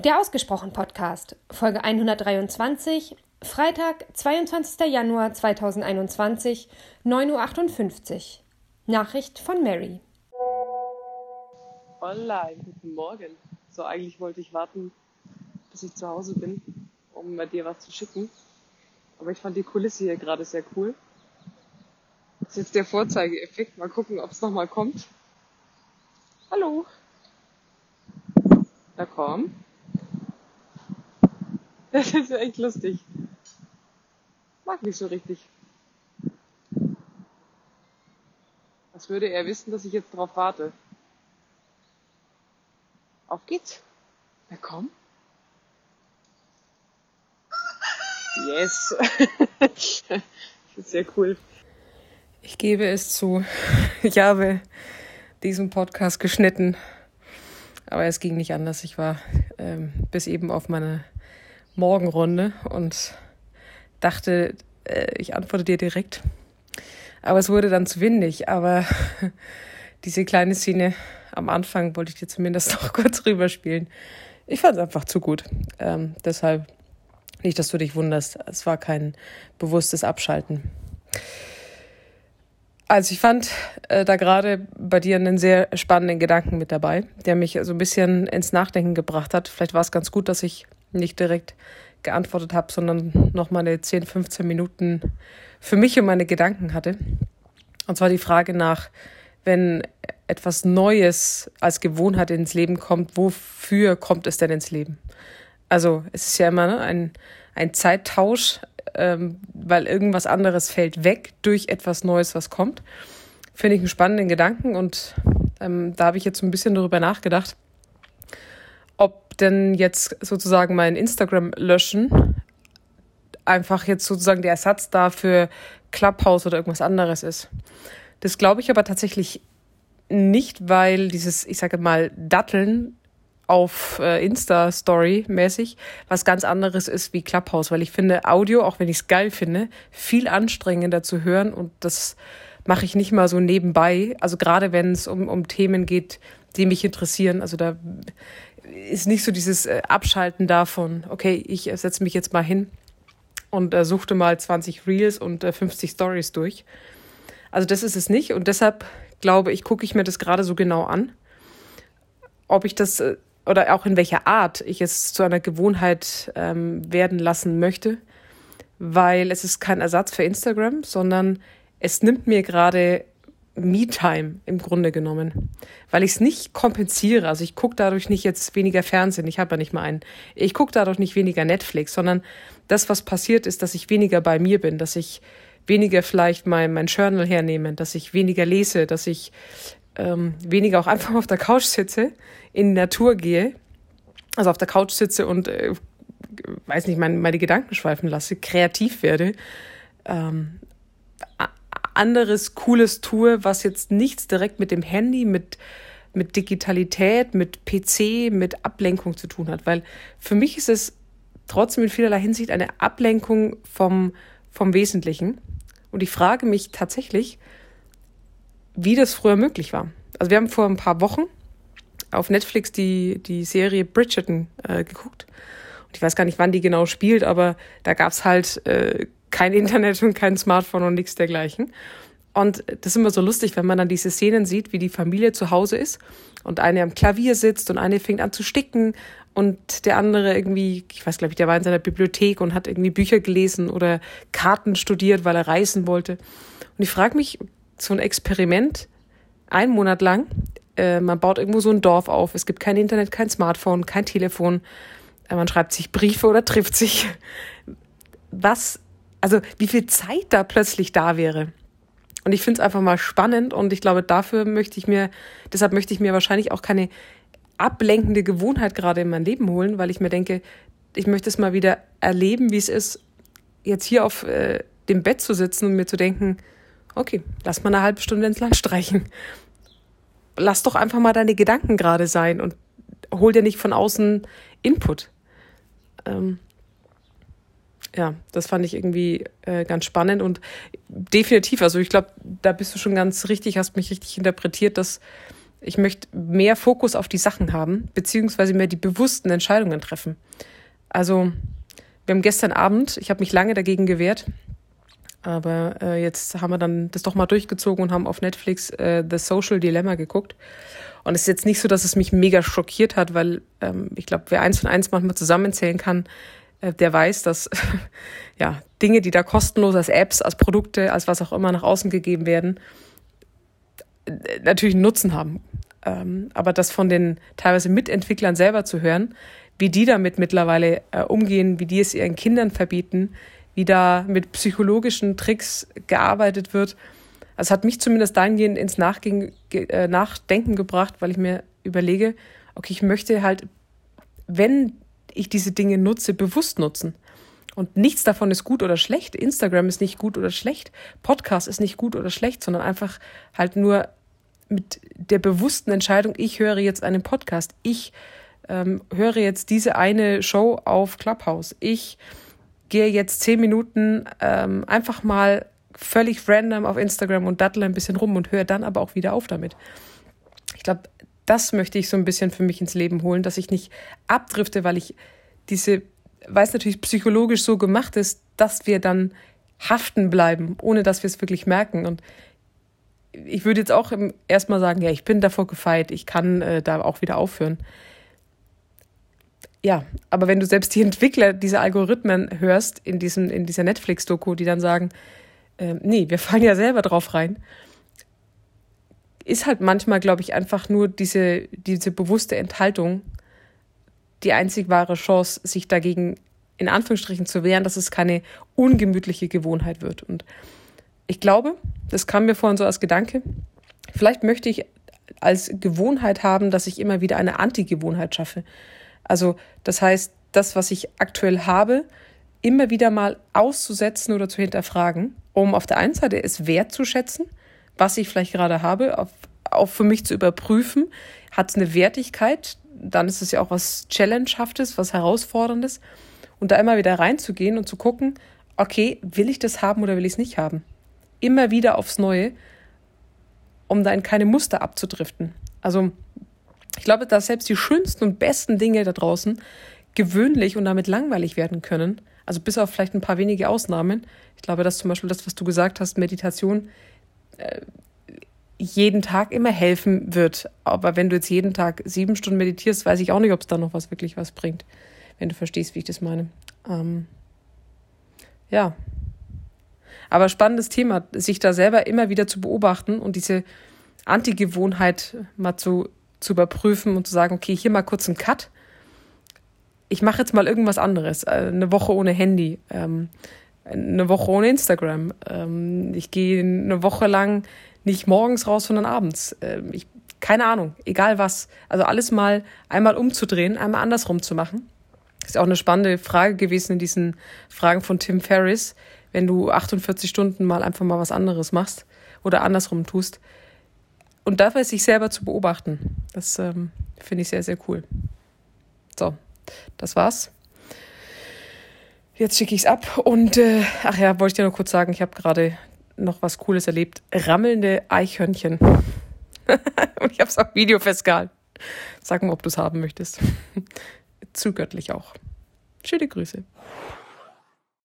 Der Ausgesprochen Podcast, Folge 123, Freitag, 22. Januar 2021, 9.58 Uhr. Nachricht von Mary. Online, guten Morgen. So, eigentlich wollte ich warten, bis ich zu Hause bin, um dir was zu schicken. Aber ich fand die Kulisse hier gerade sehr cool. Das ist jetzt der Vorzeigeeffekt. Mal gucken, ob es nochmal kommt. Hallo. Na komm. Das ist echt lustig. Mag nicht so richtig. Was würde er wissen, dass ich jetzt drauf warte? Auf geht's. Na komm. Yes. ich finde sehr cool. Ich gebe es zu. Ich habe diesen Podcast geschnitten. Aber es ging nicht anders. Ich war ähm, bis eben auf meine Morgenrunde und dachte, äh, ich antworte dir direkt. Aber es wurde dann zu windig. Aber diese kleine Szene am Anfang wollte ich dir zumindest noch kurz rüberspielen. Ich fand es einfach zu gut. Ähm, deshalb nicht, dass du dich wunderst. Es war kein bewusstes Abschalten. Also ich fand äh, da gerade bei dir einen sehr spannenden Gedanken mit dabei, der mich so ein bisschen ins Nachdenken gebracht hat. Vielleicht war es ganz gut, dass ich nicht direkt geantwortet habe, sondern noch meine 10, 15 Minuten für mich und meine Gedanken hatte. Und zwar die Frage nach, wenn etwas Neues als Gewohnheit ins Leben kommt, wofür kommt es denn ins Leben? Also es ist ja immer ne, ein, ein Zeittausch, ähm, weil irgendwas anderes fällt weg durch etwas Neues, was kommt. Finde ich einen spannenden Gedanken und ähm, da habe ich jetzt ein bisschen darüber nachgedacht, denn jetzt sozusagen mein Instagram löschen einfach jetzt sozusagen der Ersatz dafür Clubhouse oder irgendwas anderes ist. Das glaube ich aber tatsächlich nicht, weil dieses, ich sage mal, Datteln auf äh, Insta-Story mäßig was ganz anderes ist wie Clubhouse, weil ich finde Audio, auch wenn ich es geil finde, viel anstrengender zu hören und das mache ich nicht mal so nebenbei. Also gerade wenn es um, um Themen geht, die mich interessieren. Also da ist nicht so dieses äh, Abschalten davon, okay, ich setze mich jetzt mal hin und äh, suchte mal 20 Reels und äh, 50 Stories durch. Also das ist es nicht und deshalb glaube ich, gucke ich mir das gerade so genau an, ob ich das äh, oder auch in welcher Art ich es zu einer Gewohnheit ähm, werden lassen möchte, weil es ist kein Ersatz für Instagram, sondern es nimmt mir gerade Me-Time im Grunde genommen, weil ich es nicht kompensiere. Also ich gucke dadurch nicht jetzt weniger Fernsehen, ich habe ja nicht mal einen. Ich gucke dadurch nicht weniger Netflix, sondern das, was passiert ist, dass ich weniger bei mir bin, dass ich weniger vielleicht mein, mein Journal hernehme, dass ich weniger lese, dass ich ähm, weniger auch einfach auf der Couch sitze, in die Natur gehe, also auf der Couch sitze und äh, weiß nicht, meine, meine Gedanken schweifen lasse, kreativ werde, ähm, anderes Cooles tue, was jetzt nichts direkt mit dem Handy, mit, mit Digitalität, mit PC, mit Ablenkung zu tun hat. Weil für mich ist es trotzdem in vielerlei Hinsicht eine Ablenkung vom, vom Wesentlichen. Und ich frage mich tatsächlich, wie das früher möglich war. Also wir haben vor ein paar Wochen auf Netflix die, die Serie Bridgerton äh, geguckt. Und ich weiß gar nicht, wann die genau spielt, aber da gab's halt äh, kein Internet und kein Smartphone und nichts dergleichen. Und das ist immer so lustig, wenn man dann diese Szenen sieht, wie die Familie zu Hause ist und eine am Klavier sitzt und eine fängt an zu sticken und der andere irgendwie, ich weiß glaube ich, der war in seiner Bibliothek und hat irgendwie Bücher gelesen oder Karten studiert, weil er reisen wollte. Und ich frage mich, so ein Experiment, ein Monat lang, äh, man baut irgendwo so ein Dorf auf, es gibt kein Internet, kein Smartphone, kein Telefon, äh, man schreibt sich Briefe oder trifft sich. Was, also wie viel Zeit da plötzlich da wäre. Und ich finde es einfach mal spannend und ich glaube, dafür möchte ich mir, deshalb möchte ich mir wahrscheinlich auch keine ablenkende Gewohnheit gerade in mein Leben holen, weil ich mir denke, ich möchte es mal wieder erleben, wie es ist, jetzt hier auf äh, dem Bett zu sitzen und mir zu denken, okay, lass mal eine halbe Stunde ins Land streichen. Lass doch einfach mal deine Gedanken gerade sein und hol dir nicht von außen Input. Ähm, ja, das fand ich irgendwie äh, ganz spannend und definitiv, also ich glaube, da bist du schon ganz richtig, hast mich richtig interpretiert, dass Ich möchte mehr Fokus auf die Sachen haben, beziehungsweise mehr die bewussten Entscheidungen treffen. Also, wir haben gestern Abend, ich habe mich lange dagegen gewehrt, aber äh, jetzt haben wir dann das doch mal durchgezogen und haben auf Netflix äh, The Social Dilemma geguckt. Und es ist jetzt nicht so, dass es mich mega schockiert hat, weil ähm, ich glaube, wer eins von eins manchmal zusammenzählen kann, der weiß, dass ja Dinge, die da kostenlos als Apps, als Produkte, als was auch immer nach außen gegeben werden, äh, natürlich einen Nutzen haben. Ähm, aber das von den teilweise Mitentwicklern selber zu hören, wie die damit mittlerweile äh, umgehen, wie die es ihren Kindern verbieten, wie da mit psychologischen Tricks gearbeitet wird. Also hat mich zumindest dahingehend ins Nachgehen, äh, Nachdenken gebracht, weil ich mir überlege, okay, ich möchte halt, wenn ich diese Dinge nutze, bewusst nutzen. Und nichts davon ist gut oder schlecht. Instagram ist nicht gut oder schlecht. Podcast ist nicht gut oder schlecht, sondern einfach halt nur mit der bewussten Entscheidung, ich höre jetzt einen Podcast. Ich ähm, höre jetzt diese eine Show auf Clubhouse. Ich gehe jetzt zehn Minuten ähm, einfach mal völlig random auf Instagram und dattle ein bisschen rum und höre dann aber auch wieder auf damit. Ich glaube, das möchte ich so ein bisschen für mich ins Leben holen, dass ich nicht abdrifte, weil ich diese, weil es natürlich psychologisch so gemacht ist, dass wir dann haften bleiben, ohne dass wir es wirklich merken. Und ich würde jetzt auch erstmal sagen, ja, ich bin davor gefeit, ich kann äh, da auch wieder aufhören ja, aber wenn du selbst die Entwickler dieser Algorithmen hörst in, diesem, in dieser Netflix-Doku, die dann sagen, äh, nee, wir fallen ja selber drauf rein, ist halt manchmal, glaube ich, einfach nur diese, diese bewusste Enthaltung die einzig wahre Chance, sich dagegen in Anführungsstrichen zu wehren, dass es keine ungemütliche Gewohnheit wird. Und ich glaube, das kam mir vorhin so als Gedanke, vielleicht möchte ich als Gewohnheit haben, dass ich immer wieder eine Anti-Gewohnheit schaffe. Also das heißt, das, was ich aktuell habe, immer wieder mal auszusetzen oder zu hinterfragen, um auf der einen Seite es wertzuschätzen, was ich vielleicht gerade habe, auf, auch für mich zu überprüfen, hat es eine Wertigkeit, dann ist es ja auch was Challengehaftes, was Herausforderndes und da immer wieder reinzugehen und zu gucken, okay, will ich das haben oder will ich es nicht haben? Immer wieder aufs Neue, um da in keine Muster abzudriften. Also ich glaube, dass selbst die schönsten und besten Dinge da draußen gewöhnlich und damit langweilig werden können. Also bis auf vielleicht ein paar wenige Ausnahmen. Ich glaube, dass zum Beispiel das, was du gesagt hast, Meditation, jeden Tag immer helfen wird. Aber wenn du jetzt jeden Tag sieben Stunden meditierst, weiß ich auch nicht, ob es da noch was wirklich was bringt. Wenn du verstehst, wie ich das meine. Ähm, ja. Aber spannendes Thema, sich da selber immer wieder zu beobachten und diese Antigewohnheit mal zu zu überprüfen und zu sagen, okay, hier mal kurz einen Cut. Ich mache jetzt mal irgendwas anderes. Äh, eine Woche ohne Handy, ähm, eine Woche ohne Instagram. Ähm, ich gehe eine Woche lang nicht morgens raus, sondern abends. Ähm, ich, keine Ahnung, egal was. Also alles mal einmal umzudrehen, einmal andersrum zu machen. Ist auch eine spannende Frage gewesen in diesen Fragen von Tim Ferriss. Wenn du 48 Stunden mal einfach mal was anderes machst oder andersrum tust, und dafür sich selber zu beobachten. Das ähm, finde ich sehr, sehr cool. So, das war's. Jetzt schicke ich es ab und äh, ach ja, wollte ich dir nur kurz sagen, ich habe gerade noch was Cooles erlebt. Rammelnde Eichhörnchen. und ich habe es auf Video festgehalten. Sag mal, ob du es haben möchtest. Zu göttlich auch. Schöne Grüße.